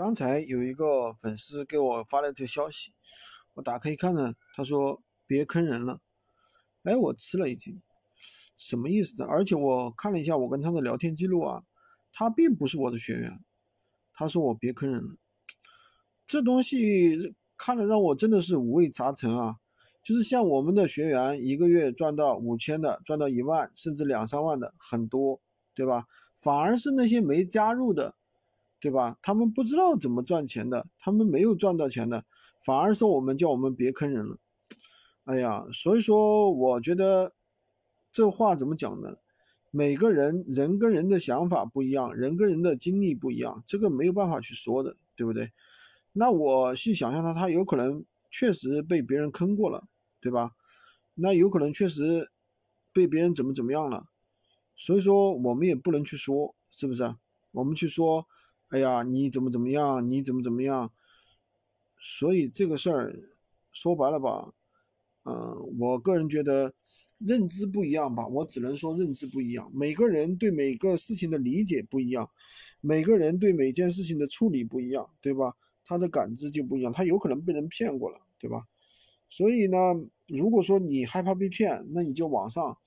刚才有一个粉丝给我发了一条消息，我打开一看呢，他说别坑人了。哎，我吃了一惊，什么意思呢？而且我看了一下我跟他的聊天记录啊，他并不是我的学员。他说我别坑人了，这东西看了让我真的是五味杂陈啊。就是像我们的学员，一个月赚到五千的，赚到一万，甚至两三万的很多，对吧？反而是那些没加入的。对吧？他们不知道怎么赚钱的，他们没有赚到钱的，反而说我们叫我们别坑人了。哎呀，所以说我觉得这话怎么讲呢？每个人人跟人的想法不一样，人跟人的经历不一样，这个没有办法去说的，对不对？那我去想象他，他有可能确实被别人坑过了，对吧？那有可能确实被别人怎么怎么样了，所以说我们也不能去说，是不是？我们去说。哎呀，你怎么怎么样？你怎么怎么样？所以这个事儿说白了吧，嗯，我个人觉得认知不一样吧，我只能说认知不一样。每个人对每个事情的理解不一样，每个人对每件事情的处理不一样，对吧？他的感知就不一样，他有可能被人骗过了，对吧？所以呢，如果说你害怕被骗，那你就网上。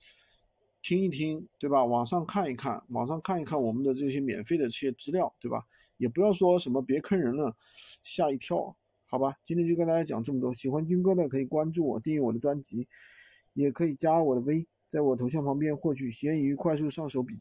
听一听，对吧？网上看一看，网上看一看我们的这些免费的这些资料，对吧？也不要说什么别坑人了，吓一跳，好吧？今天就跟大家讲这么多。喜欢军哥的可以关注我，订阅我的专辑，也可以加我的微，在我头像旁边获取闲鱼快速上手笔记。